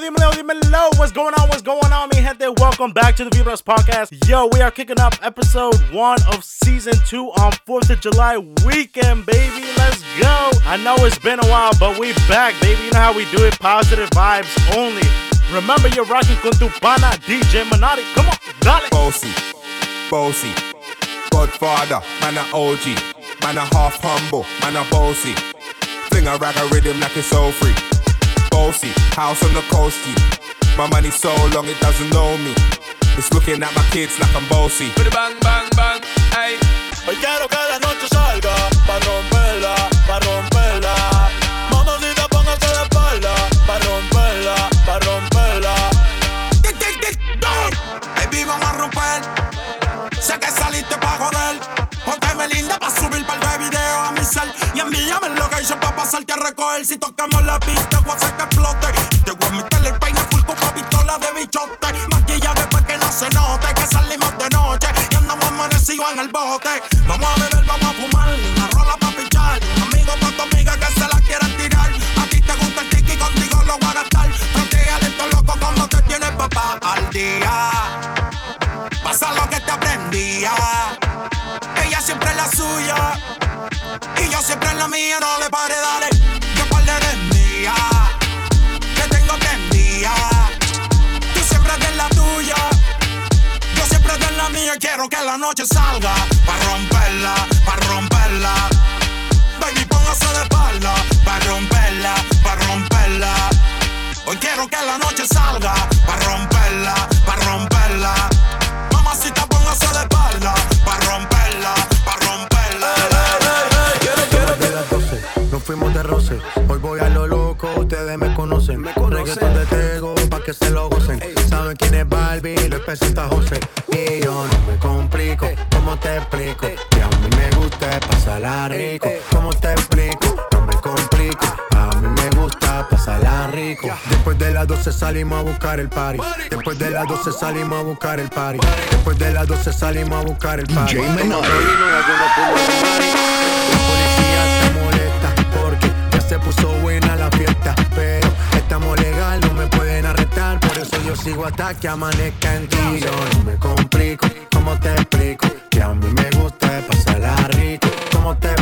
dímelo, dímelo, dímelo. What's going on? What's going on, mi gente? Welcome back to the Vibras Podcast. Yo, we are kicking up episode one of season two on 4th of July weekend, baby. Let's go. I know it's been a while, but we back, baby. You know how we do it. Positive vibes only. Remember, you're rocking con tu pana, DJ Minotti. Come on, dale. Bossy, bossy, Godfather, man a OG, man a half humble, man a bossy. Fling a rag a rhythm like it's so free. Bossy, house on the coasty. My money so long it doesn't know me. It's looking at my kids like I'm bossy. Bang, bang, bang, ay. Hoy quiero que la noche salga pa' romperla, pa' romperla. Mamacita, póngase de espalda pa' romperla, pa' romperla. Baby, vamos a romper. Sé que saliste pa' joder. Pónteme linda pa' subir par envíame el location pa' pasarte a recoger. Si tocamos la pista, voy a hacer que explote. Te voy a meter el peine full con pistola de bichote. Maquilla después que no se note que salimos de noche. Y andamos amanecidos en el bote. Vamos a beber, vamos a fumar. Una rola pa' pichar. Un amigo pa' tu amiga que se la quieran tirar. A ti te gusta el tiki, contigo lo voy a gastar. Protégale esto loco como te tiene papá al día. Pasa lo que te aprendía. Ella siempre es la suya. Y yo siempre en la mía. No le pare, dale. Que par eres mía. Que tengo prendida. Tú siempre eres la tuya. Yo siempre eres la mía. Quiero que la noche salga. Pa' romperla, pa' romperla. Baby, póngase de espalda. Pa' romperla, pa' romperla. Hoy quiero que la noche salga. Pa' romperla, pa' romperla. Mamacita, póngase de espalda. Pa' romperla. Nos fuimos de roce. Hoy voy a lo loco, ustedes me conocen. Me Reggaeton de Tego, pa' que se lo gocen. Saben quién es Barbie, lo presenta José. Y yo no me complico, ¿cómo te explico? Que a mí me gusta pasarla rico. ¿Cómo te explico? No me complico. A mí me gusta pasarla rico. Después de las 12 salimos a buscar el party. Después de las 12 salimos a buscar el party. Después de las 12 salimos a buscar el party. Hasta que amanezca en ti. Yo no me complico, ¿cómo te explico? Que a mí me gusta pasarla rico. ¿Cómo te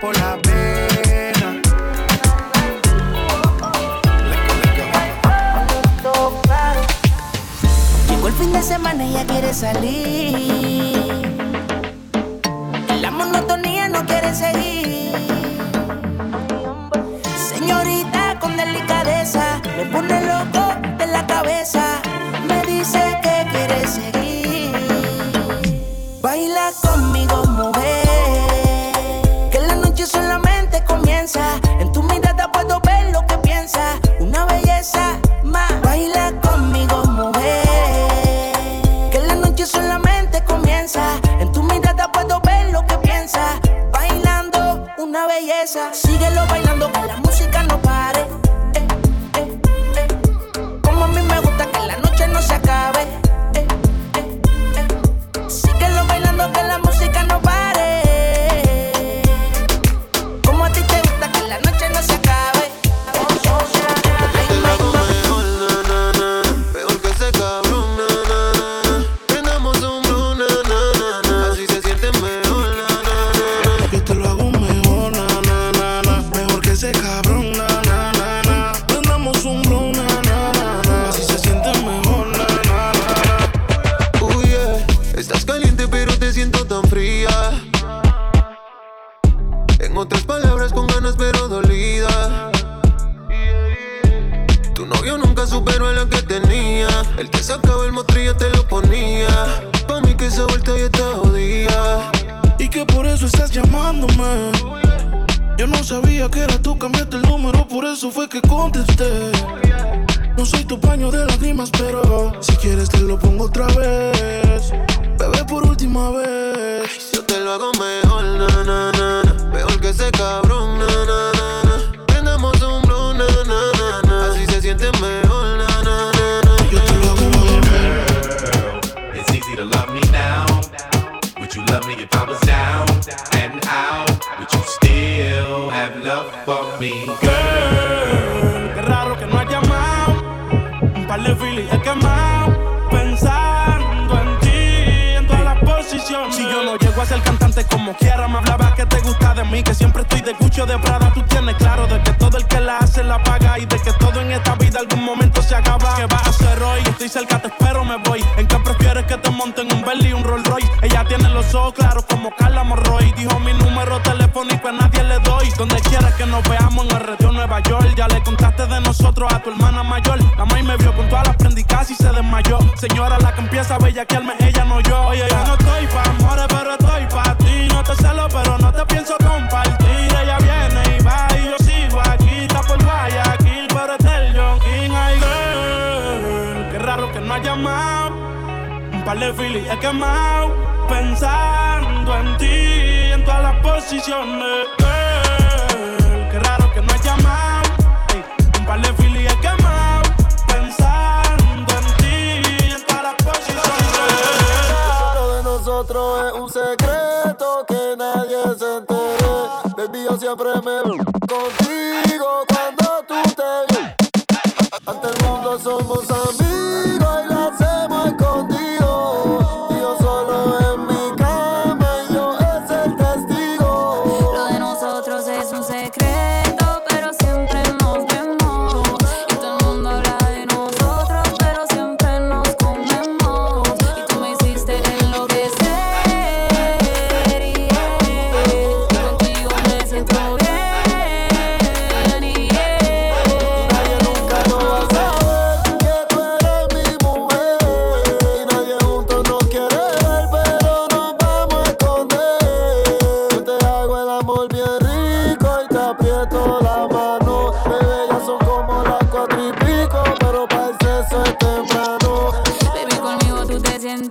por la vena. Llegó el fin de semana y ella quiere salir. La monotonía no quiere seguir. Señorita con delicadeza, me pone loco de la cabeza. Me dice que quiere seguir. Contaste de nosotros a tu hermana mayor. La maíz me vio con todas las prendicas y se desmayó. Señora, la que empieza a bellaquearme, ella no yo. Oye, yo no estoy pa' amores, pero estoy pa' ti. No te celo, pero no te pienso compartir. Ella viene y va y yo sigo aquí. Está por Guayaquil, pero es el John King. Qué raro que no haya llamado. Un par de filis he quemado. Pensando en ti, en todas las posiciones. nosotros es un secreto que nadie se entere. Baby, yo siempre me contigo cuando tú te ves. Ante el mundo somos gente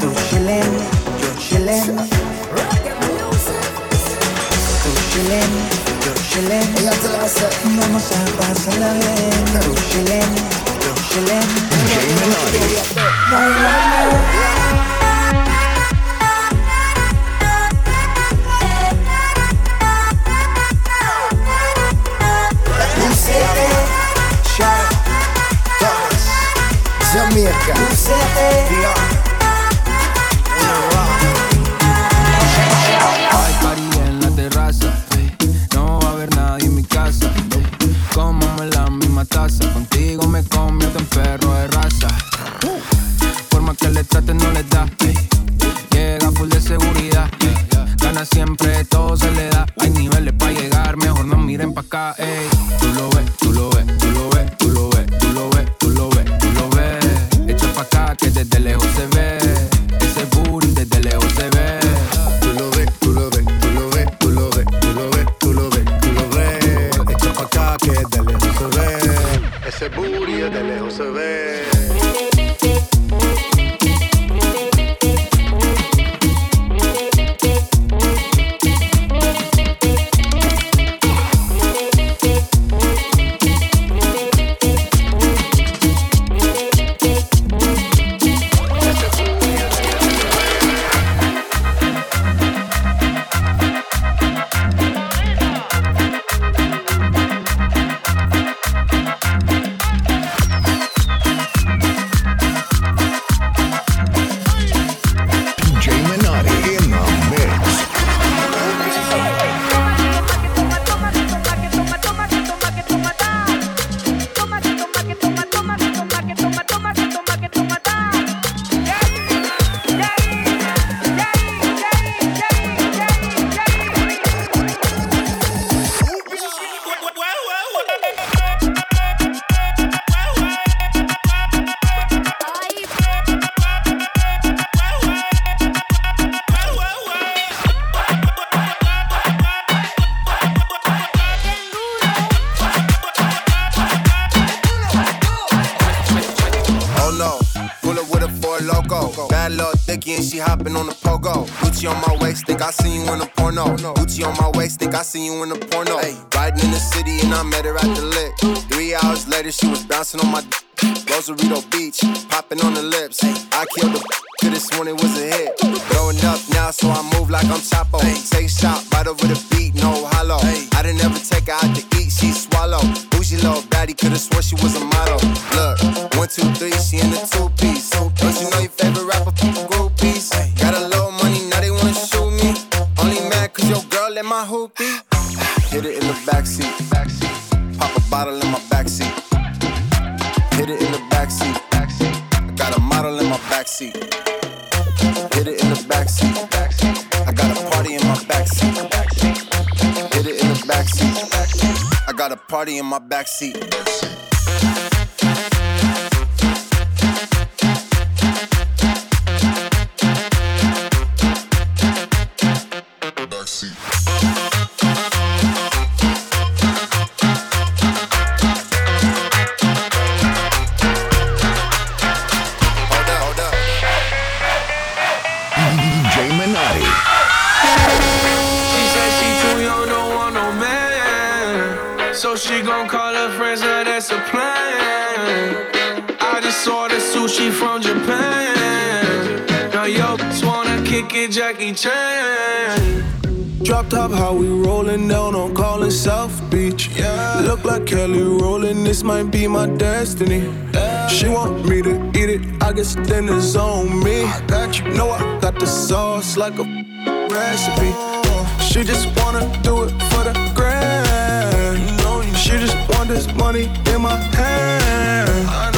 Through chillin', you're chillin'. Through chillin', you're chillin'. Ella te la hace. Vamos a pasarla bien. Chillin', you're chillin'. Jay Melody. Jamaica. Lucete. VR. Siempre, todo se le da. Hay niveles para llegar, mejor no miren pa' acá. ey. Tú lo ves, tú lo ves, tú lo ves, tú lo ves, tú lo ves, tú lo ves, tú lo ves. Echa pa' acá que desde lejos se ve. Bad little thicky and she hopping on the pogo. Gucci on my waist, think I see you in a porno. Gucci on my waist, think I see you in a porno. Ay, riding in the city and I met her at the lick. Three hours later, she was bouncing on my d- Rosarito Beach, popping on the lips. I killed the to this it was a hit. Growing up now, so I move like I'm Chapo. Take shot right over the beat, no hollow. I didn't ever take her out to eat, she swallow. Bougie little baddie, could've swore she was a model. Look, one, two, three, she in the two piece. Don't you know your favorite rapper, groupies? Got a little money, now they wanna shoot me. Only mad cause your girl let my hoop be. Hit it in the backseat. Pop a bottle in my backseat. Hit it in the backseat. I got a model in my backseat. Hit it in the backseat. I got a party in my backseat. Hit it in the backseat. I got a party in my backseat. Kick it, Jackie Chan. Drop top, how we rollin' down on Collin South Beach. Yeah. Look like Kelly rollin', this might be my destiny. She want me to eat it, I guess then it's on me. I got you, know I got the sauce like a recipe. Oh. She just wanna do it for the grand. She just want this money in my hand.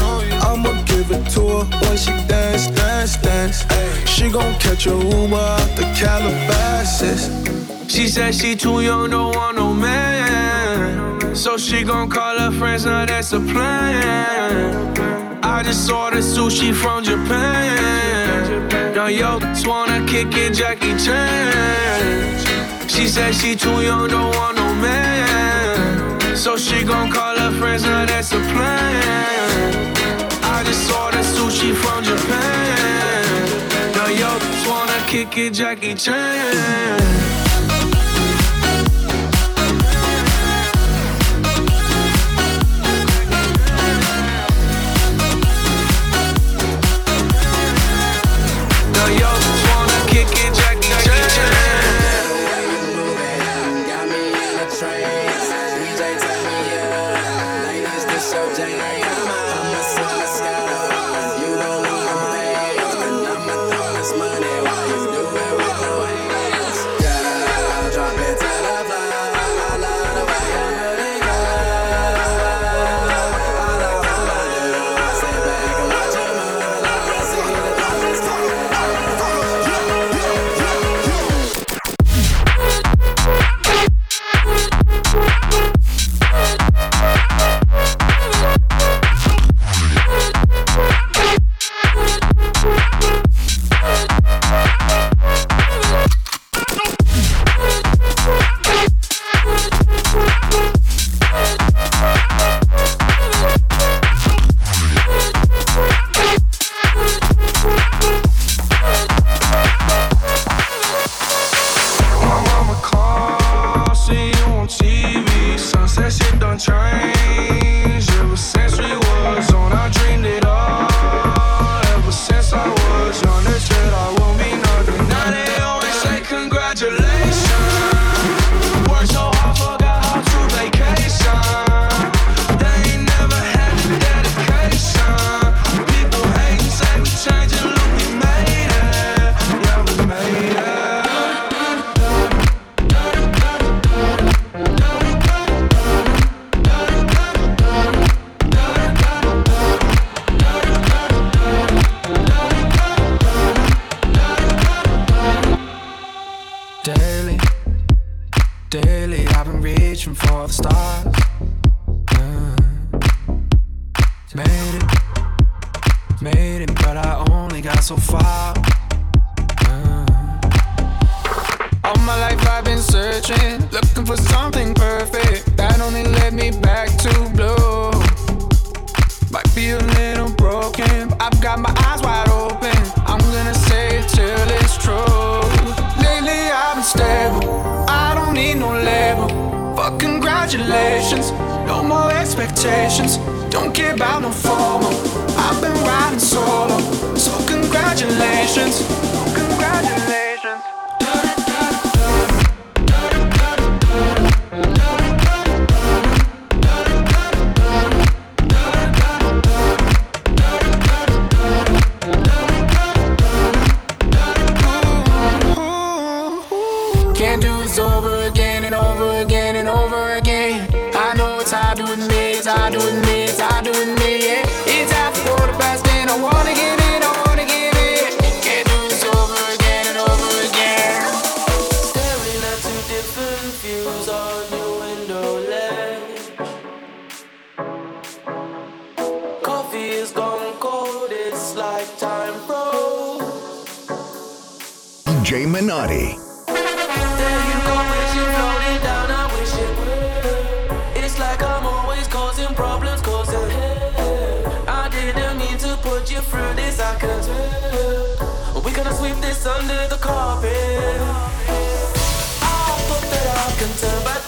Give it to her when she dance, dance, dance. She gon' catch a Uber out the Calabasas. She said she too young, don't want no man. So she gon' call her friends, now that's a plan. I just ordered sushi from Japan. Now yo, wanna kick it, Jackie Chan. She said she too young, don't want no man. So she gon' call her friends, now that's a plan. Just ordered sushi from Japan. Now yo, just wanna kick it, Jackie Chan. Made it, made it, but I only got so far. Yeah. All my life I've been searching, looking for something perfect that only led me back to blue. Might be a little broken, I've got my eyes wide open. I'm gonna say it till it's true. Lately I've been stable, I don't need no label. But congratulations, no more expectations. Don't care about no formal. I've been riding solo, so congratulations, congratulations. Gonna sweep this under the carpet. I hope that I can turn back